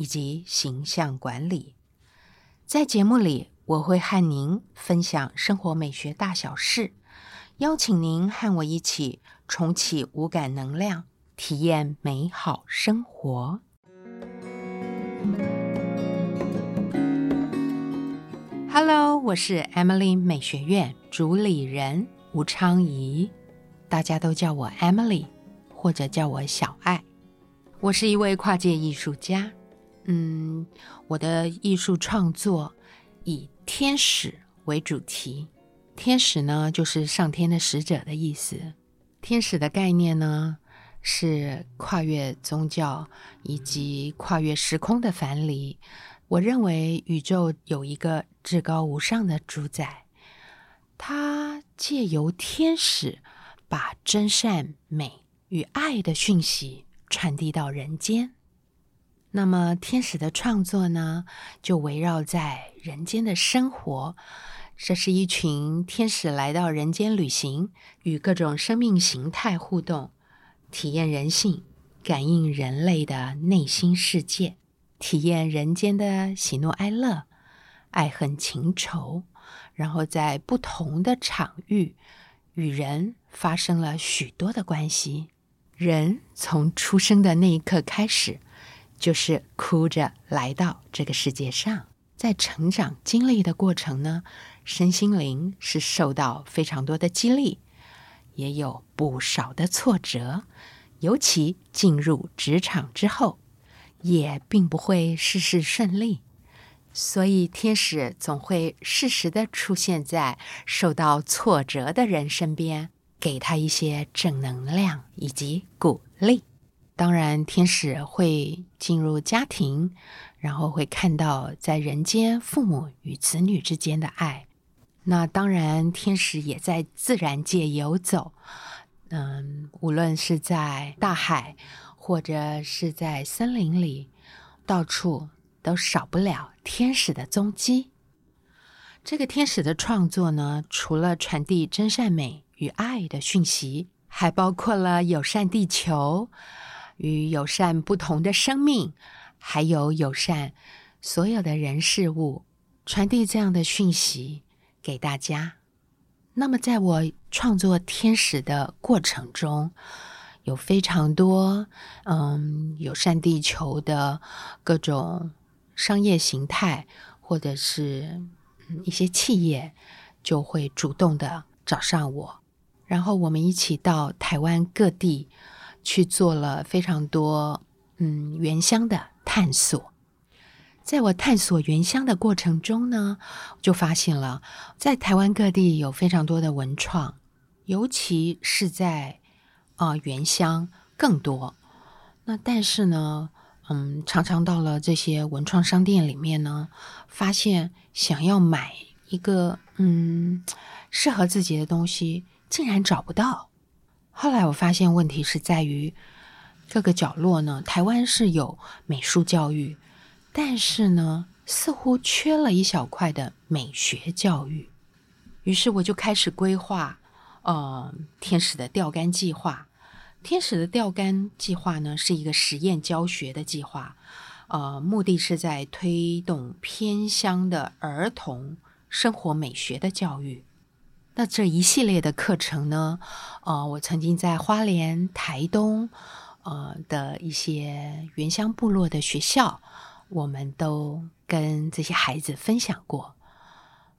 以及形象管理，在节目里我会和您分享生活美学大小事，邀请您和我一起重启五感能量，体验美好生活。Hello，我是 Emily 美学院主理人吴昌怡，大家都叫我 Emily，或者叫我小爱。我是一位跨界艺术家。嗯，我的艺术创作以天使为主题。天使呢，就是上天的使者的意思。天使的概念呢，是跨越宗教以及跨越时空的藩篱。我认为宇宙有一个至高无上的主宰，他借由天使把真善美与爱的讯息传递到人间。那么，天使的创作呢，就围绕在人间的生活。这是一群天使来到人间旅行，与各种生命形态互动，体验人性，感应人类的内心世界，体验人间的喜怒哀乐、爱恨情仇，然后在不同的场域与人发生了许多的关系。人从出生的那一刻开始。就是哭着来到这个世界上，在成长经历的过程呢，身心灵是受到非常多的激励，也有不少的挫折，尤其进入职场之后，也并不会事事顺利，所以天使总会适时的出现在受到挫折的人身边，给他一些正能量以及鼓励。当然，天使会进入家庭，然后会看到在人间父母与子女之间的爱。那当然，天使也在自然界游走，嗯，无论是在大海，或者是在森林里，到处都少不了天使的踪迹。这个天使的创作呢，除了传递真善美与爱的讯息，还包括了友善地球。与友善不同的生命，还有友善所有的人事物，传递这样的讯息给大家。那么，在我创作天使的过程中，有非常多嗯友善地球的各种商业形态，或者是一些企业，就会主动的找上我，然后我们一起到台湾各地。去做了非常多嗯原乡的探索，在我探索原乡的过程中呢，就发现了在台湾各地有非常多的文创，尤其是在啊原乡更多。那但是呢，嗯，常常到了这些文创商店里面呢，发现想要买一个嗯适合自己的东西，竟然找不到。后来我发现问题是在于各个角落呢，台湾是有美术教育，但是呢，似乎缺了一小块的美学教育。于是我就开始规划，呃，天使的钓竿计划。天使的钓竿计划呢，是一个实验教学的计划，呃，目的是在推动偏乡的儿童生活美学的教育。那这一系列的课程呢？呃，我曾经在花莲、台东，呃的一些原乡部落的学校，我们都跟这些孩子分享过。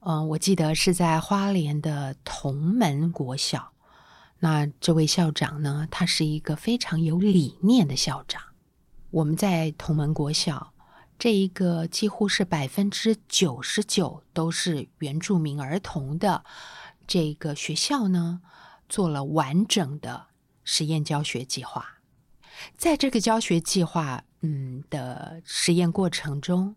嗯，我记得是在花莲的同门国小，那这位校长呢，他是一个非常有理念的校长。我们在同门国小这一个几乎是百分之九十九都是原住民儿童的。这个学校呢，做了完整的实验教学计划。在这个教学计划嗯的实验过程中，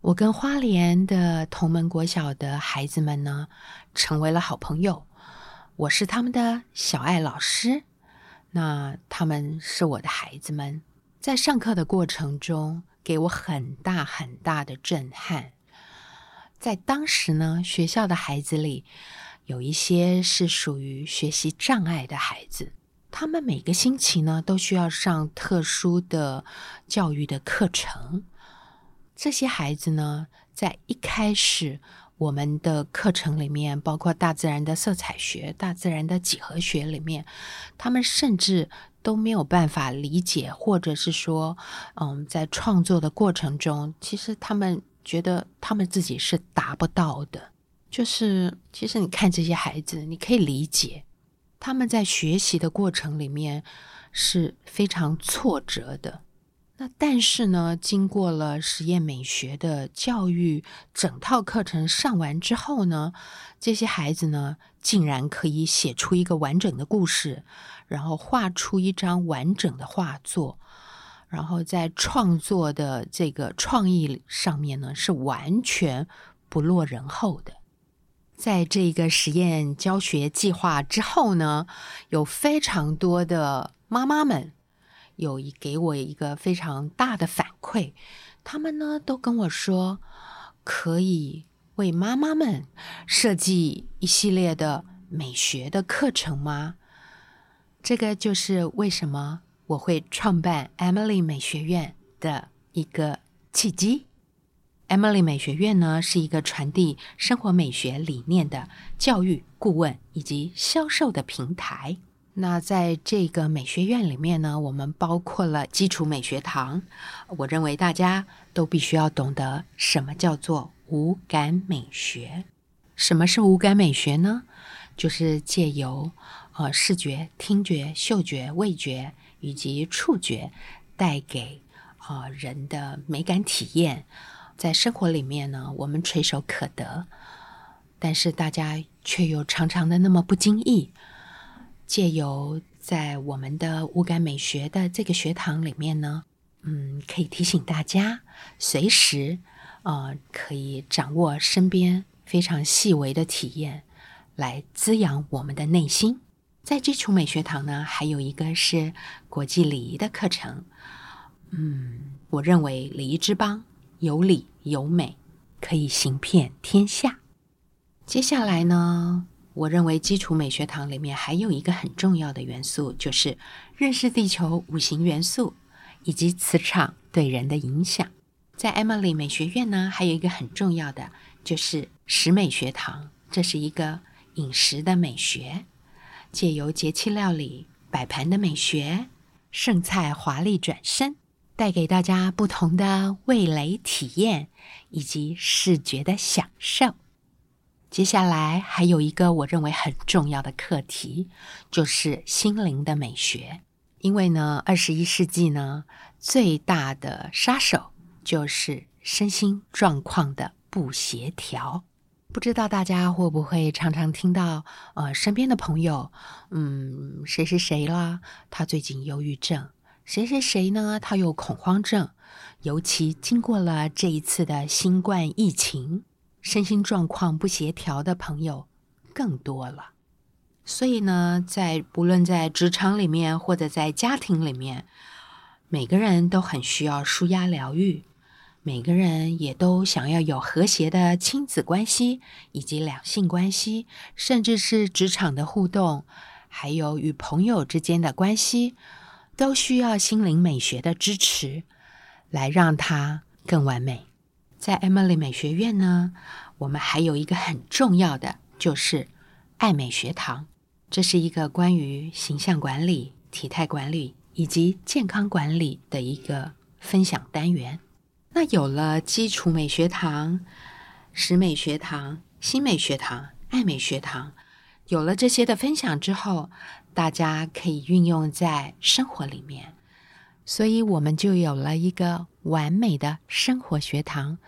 我跟花莲的同门国小的孩子们呢，成为了好朋友。我是他们的小爱老师，那他们是我的孩子们。在上课的过程中，给我很大很大的震撼。在当时呢，学校的孩子里，有一些是属于学习障碍的孩子，他们每个星期呢都需要上特殊的教育的课程。这些孩子呢，在一开始我们的课程里面，包括大自然的色彩学、大自然的几何学里面，他们甚至都没有办法理解，或者是说，嗯，在创作的过程中，其实他们觉得他们自己是达不到的。就是，其实你看这些孩子，你可以理解他们在学习的过程里面是非常挫折的。那但是呢，经过了实验美学的教育，整套课程上完之后呢，这些孩子呢，竟然可以写出一个完整的故事，然后画出一张完整的画作，然后在创作的这个创意上面呢，是完全不落人后的。在这个实验教学计划之后呢，有非常多的妈妈们。有一给我一个非常大的反馈，他们呢都跟我说，可以为妈妈们设计一系列的美学的课程吗？这个就是为什么我会创办 Emily 美学院的一个契机。Emily 美学院呢是一个传递生活美学理念的教育顾问以及销售的平台。那在这个美学院里面呢，我们包括了基础美学堂。我认为大家都必须要懂得什么叫做五感美学。什么是五感美学呢？就是借由呃视觉、听觉、嗅觉、味觉以及触觉带给啊人的美感体验，在生活里面呢，我们垂手可得，但是大家却又常常的那么不经意。借由在我们的五感美学的这个学堂里面呢，嗯，可以提醒大家，随时，呃，可以掌握身边非常细微的体验，来滋养我们的内心。在基础美学堂呢，还有一个是国际礼仪的课程。嗯，我认为礼仪之邦有理有美，可以行遍天下。接下来呢？我认为基础美学堂里面还有一个很重要的元素，就是认识地球五行元素以及磁场对人的影响。在 Emily 美学院呢，还有一个很重要的就是食美学堂，这是一个饮食的美学，借由节气料理摆盘的美学，剩菜华丽转身，带给大家不同的味蕾体验以及视觉的享受。接下来还有一个我认为很重要的课题，就是心灵的美学。因为呢，二十一世纪呢，最大的杀手就是身心状况的不协调。不知道大家会不会常常听到，呃，身边的朋友，嗯，谁谁谁啦，他最近忧郁症；谁谁谁呢，他有恐慌症。尤其经过了这一次的新冠疫情。身心状况不协调的朋友更多了，所以呢，在不论在职场里面或者在家庭里面，每个人都很需要舒压疗愈，每个人也都想要有和谐的亲子关系以及两性关系，甚至是职场的互动，还有与朋友之间的关系，都需要心灵美学的支持，来让它更完美。在 Emily 美学院呢，我们还有一个很重要的，就是爱美学堂。这是一个关于形象管理、体态管理以及健康管理的一个分享单元。那有了基础美学堂、实美学堂、新美学堂、爱美学堂，有了这些的分享之后，大家可以运用在生活里面。所以我们就有了一个完美的生活学堂。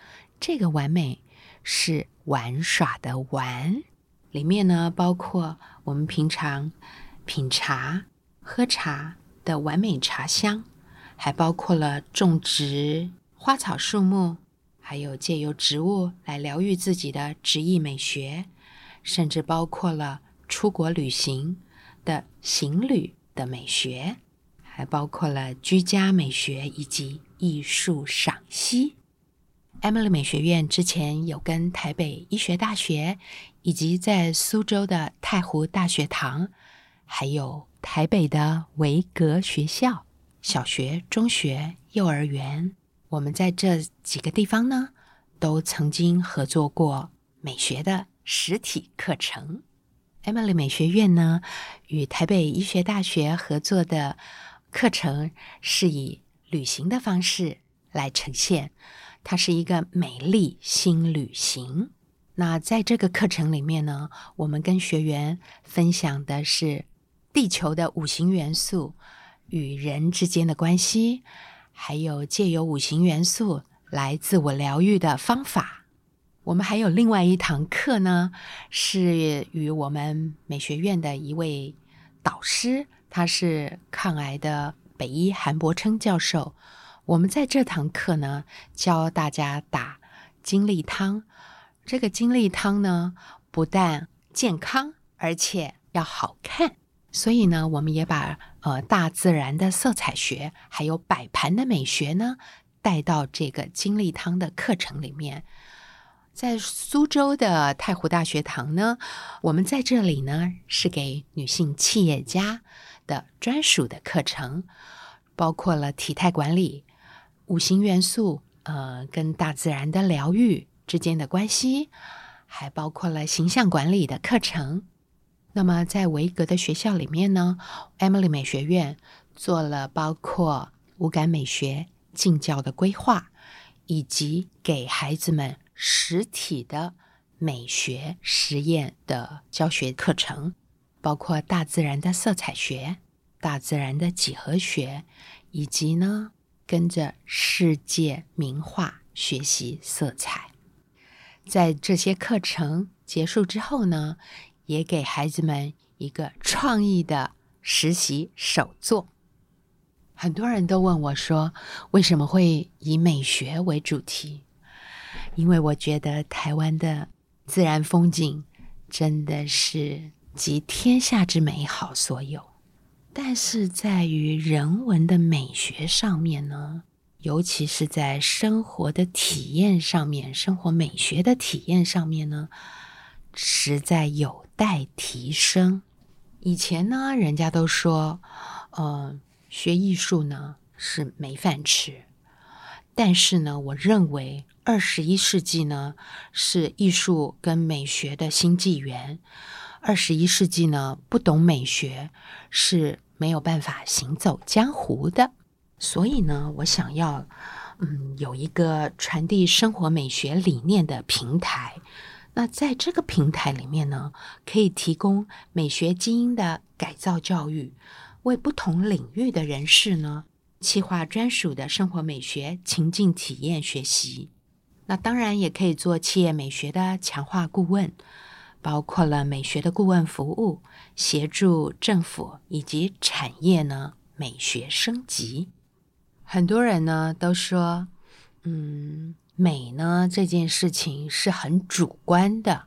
这个完美是玩耍的玩，里面呢包括我们平常品茶、喝茶的完美茶香，还包括了种植花草树木，还有借由植物来疗愈自己的植艺美学，甚至包括了出国旅行的行旅的美学，还包括了居家美学以及艺术赏析。Emily 美学院之前有跟台北医学大学，以及在苏州的太湖大学堂，还有台北的维格学校小学、中学、幼儿园。我们在这几个地方呢，都曾经合作过美学的实体课程。Emily 美学院呢，与台北医学大学合作的课程是以旅行的方式来呈现，它是一个美丽新旅行。那在这个课程里面呢，我们跟学员分享的是地球的五行元素与人之间的关系。还有借由五行元素来自我疗愈的方法。我们还有另外一堂课呢，是与我们美学院的一位导师，他是抗癌的北医韩伯称教授。我们在这堂课呢，教大家打精力汤。这个精力汤呢，不但健康，而且要好看。所以呢，我们也把呃大自然的色彩学，还有摆盘的美学呢，带到这个金力汤的课程里面。在苏州的太湖大学堂呢，我们在这里呢是给女性企业家的专属的课程，包括了体态管理、五行元素，呃，跟大自然的疗愈之间的关系，还包括了形象管理的课程。那么，在维格的学校里面呢，Emily 美学院做了包括五感美学进教的规划，以及给孩子们实体的美学实验的教学课程，包括大自然的色彩学、大自然的几何学，以及呢跟着世界名画学习色彩。在这些课程结束之后呢？也给孩子们一个创意的实习手作。很多人都问我说：“为什么会以美学为主题？”因为我觉得台湾的自然风景真的是集天下之美好所有，但是在于人文的美学上面呢，尤其是在生活的体验上面，生活美学的体验上面呢，实在有。待提升。以前呢，人家都说，呃，学艺术呢是没饭吃。但是呢，我认为二十一世纪呢是艺术跟美学的新纪元。二十一世纪呢，不懂美学是没有办法行走江湖的。所以呢，我想要，嗯，有一个传递生活美学理念的平台。那在这个平台里面呢，可以提供美学基因的改造教育，为不同领域的人士呢，企划专属的生活美学情境体验学习。那当然也可以做企业美学的强化顾问，包括了美学的顾问服务，协助政府以及产业呢美学升级。很多人呢都说，嗯。美呢这件事情是很主观的，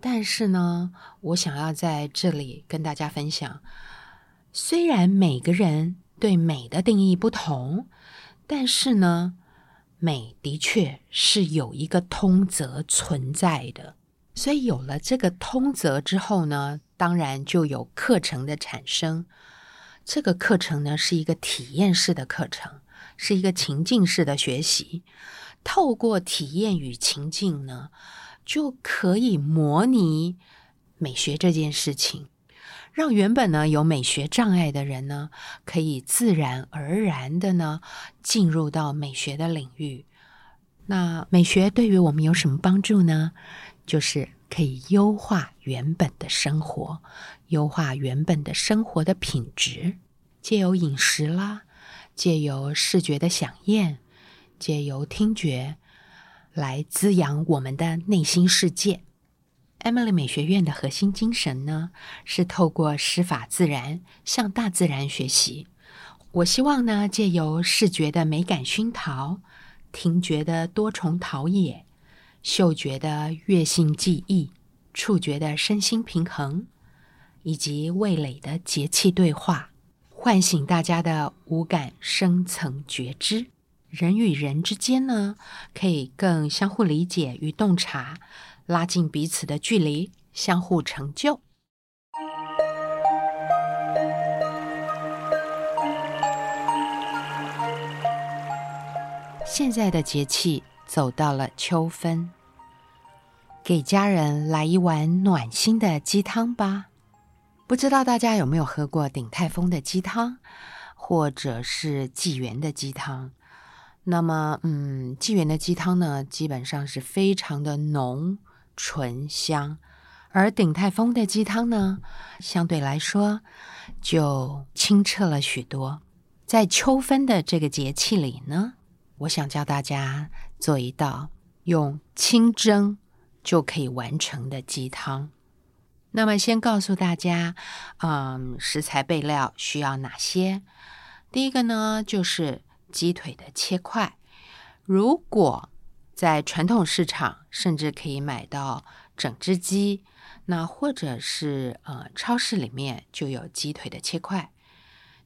但是呢，我想要在这里跟大家分享，虽然每个人对美的定义不同，但是呢，美的确是有一个通则存在的。所以有了这个通则之后呢，当然就有课程的产生。这个课程呢是一个体验式的课程，是一个情境式的学习。透过体验与情境呢，就可以模拟美学这件事情，让原本呢有美学障碍的人呢，可以自然而然的呢进入到美学的领域。那美学对于我们有什么帮助呢？就是可以优化原本的生活，优化原本的生活的品质，借由饮食啦，借由视觉的响应。借由听觉来滋养我们的内心世界。Emily 美学院的核心精神呢，是透过师法自然向大自然学习。我希望呢，借由视觉的美感熏陶、听觉的多重陶冶，嗅觉的悦性记忆，触觉的身心平衡，以及味蕾的节气对话，唤醒大家的五感深层觉知。人与人之间呢，可以更相互理解与洞察，拉近彼此的距离，相互成就。现在的节气走到了秋分，给家人来一碗暖心的鸡汤吧。不知道大家有没有喝过鼎泰丰的鸡汤，或者是纪元的鸡汤？那么，嗯，纪元的鸡汤呢，基本上是非常的浓醇香，而鼎泰丰的鸡汤呢，相对来说就清澈了许多。在秋分的这个节气里呢。我想教大家做一道用清蒸就可以完成的鸡汤。那么，先告诉大家，嗯，食材备料需要哪些？第一个呢，就是鸡腿的切块。如果在传统市场，甚至可以买到整只鸡，那或者是呃超市里面就有鸡腿的切块。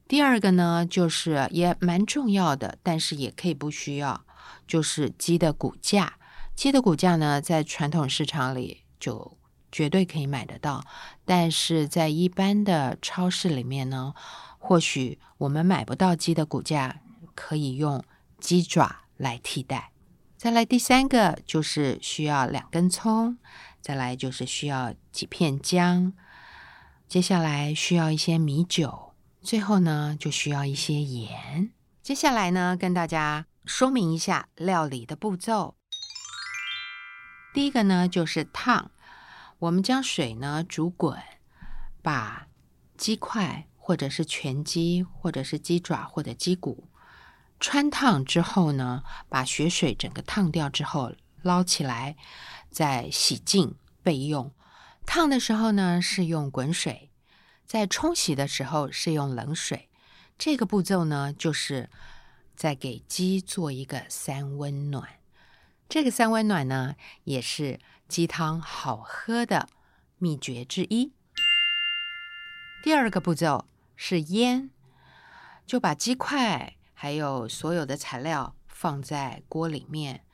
第二个呢，就是也蛮重要的，但是也可以不需要，就是鸡的骨架。鸡的骨架呢，在传统市场里就绝对可以买得到，但是在一般的超市里面呢，或许我们买不到鸡的骨架，可以用鸡爪来替代。再来第三个就是需要两根葱，再来就是需要几片姜，接下来需要一些米酒。最后呢，就需要一些盐。接下来呢，跟大家说明一下料理的步骤。第一个呢，就是烫。我们将水呢煮滚，把鸡块或者是全鸡，或者是鸡爪或者鸡骨穿烫之后呢，把血水整个烫掉之后捞起来，再洗净备用。烫的时候呢，是用滚水。在冲洗的时候是用冷水，这个步骤呢，就是在给鸡做一个三温暖。这个三温暖呢，也是鸡汤好喝的秘诀之一。第二个步骤是腌，就把鸡块还有所有的材料放在锅里面，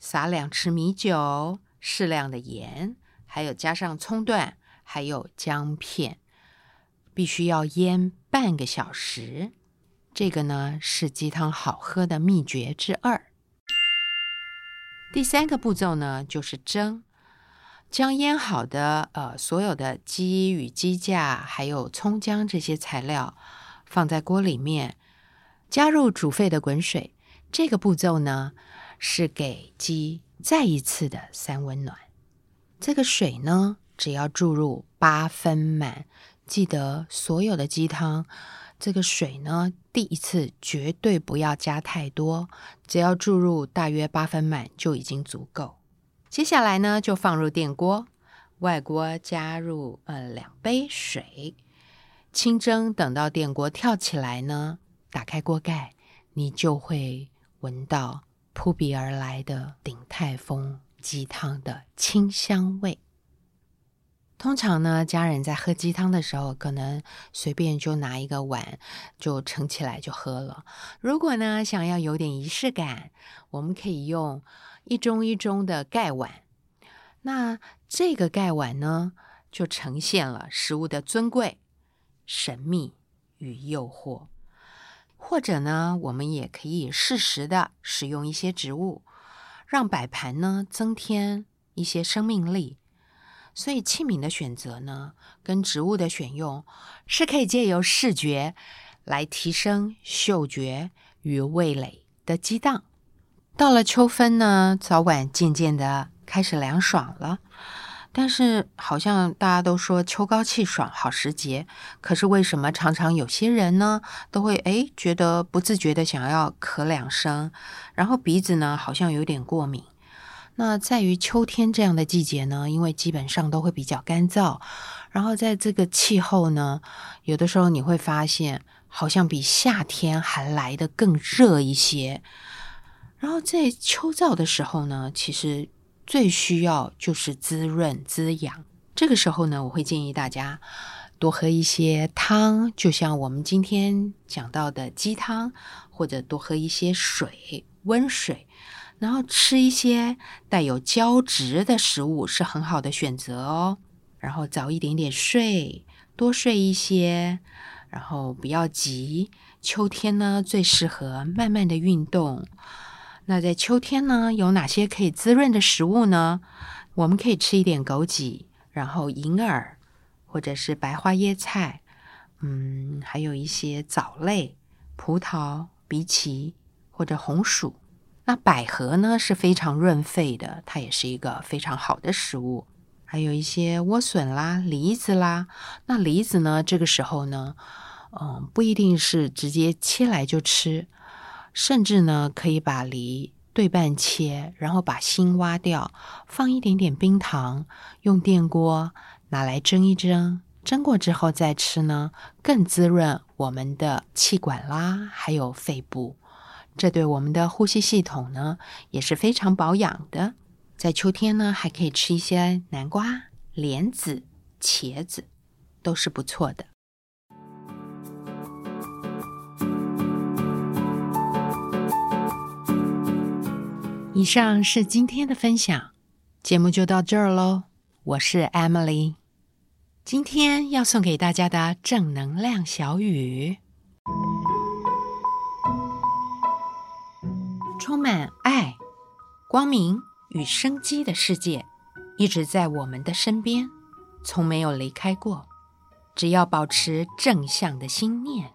撒两匙米酒，适量的盐，还有加上葱段，还有姜片。必须要腌半个小时，这个呢是鸡汤好喝的秘诀之二。第三个步骤呢就是蒸，将腌好的呃所有的鸡与鸡架，还有葱姜这些材料放在锅里面，加入煮沸的滚水。这个步骤呢是给鸡再一次的三温暖。这个水呢只要注入八分满。记得所有的鸡汤，这个水呢，第一次绝对不要加太多，只要注入大约八分满就已经足够。接下来呢，就放入电锅，外锅加入呃两杯水，清蒸。等到电锅跳起来呢，打开锅盖，你就会闻到扑鼻而来的鼎泰丰鸡汤的清香味。通常呢，家人在喝鸡汤的时候，可能随便就拿一个碗就盛起来就喝了。如果呢，想要有点仪式感，我们可以用一盅一盅的盖碗。那这个盖碗呢，就呈现了食物的尊贵、神秘与诱惑。或者呢，我们也可以适时的使用一些植物，让摆盘呢增添一些生命力。所以器皿的选择呢，跟植物的选用，是可以借由视觉来提升嗅觉与味蕾的激荡。到了秋分呢，早晚渐渐的开始凉爽了，但是好像大家都说秋高气爽好时节，可是为什么常常有些人呢，都会诶觉得不自觉的想要咳两声，然后鼻子呢好像有点过敏。那在于秋天这样的季节呢，因为基本上都会比较干燥，然后在这个气候呢，有的时候你会发现好像比夏天还来的更热一些。然后在秋燥的时候呢，其实最需要就是滋润滋养。这个时候呢，我会建议大家多喝一些汤，就像我们今天讲到的鸡汤，或者多喝一些水，温水。然后吃一些带有胶质的食物是很好的选择哦。然后早一点点睡，多睡一些，然后不要急。秋天呢，最适合慢慢的运动。那在秋天呢，有哪些可以滋润的食物呢？我们可以吃一点枸杞，然后银耳，或者是白花椰菜，嗯，还有一些藻类，葡萄、荸荠或者红薯。那百合呢是非常润肺的，它也是一个非常好的食物。还有一些莴笋啦、梨子啦。那梨子呢，这个时候呢，嗯，不一定是直接切来就吃。甚至呢，可以把梨对半切，然后把心挖掉，放一点点冰糖，用电锅拿来蒸一蒸，蒸过之后再吃呢，更滋润我们的气管啦，还有肺部，这对我们的呼吸系统呢也是非常保养的。在秋天呢，还可以吃一些南瓜、莲子、茄子，都是不错的。以上是今天的分享，节目就到这儿喽。我是 Emily，今天要送给大家的正能量小语：充满爱、光明与生机的世界，一直在我们的身边，从没有离开过。只要保持正向的心念，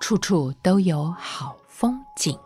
处处都有好风景。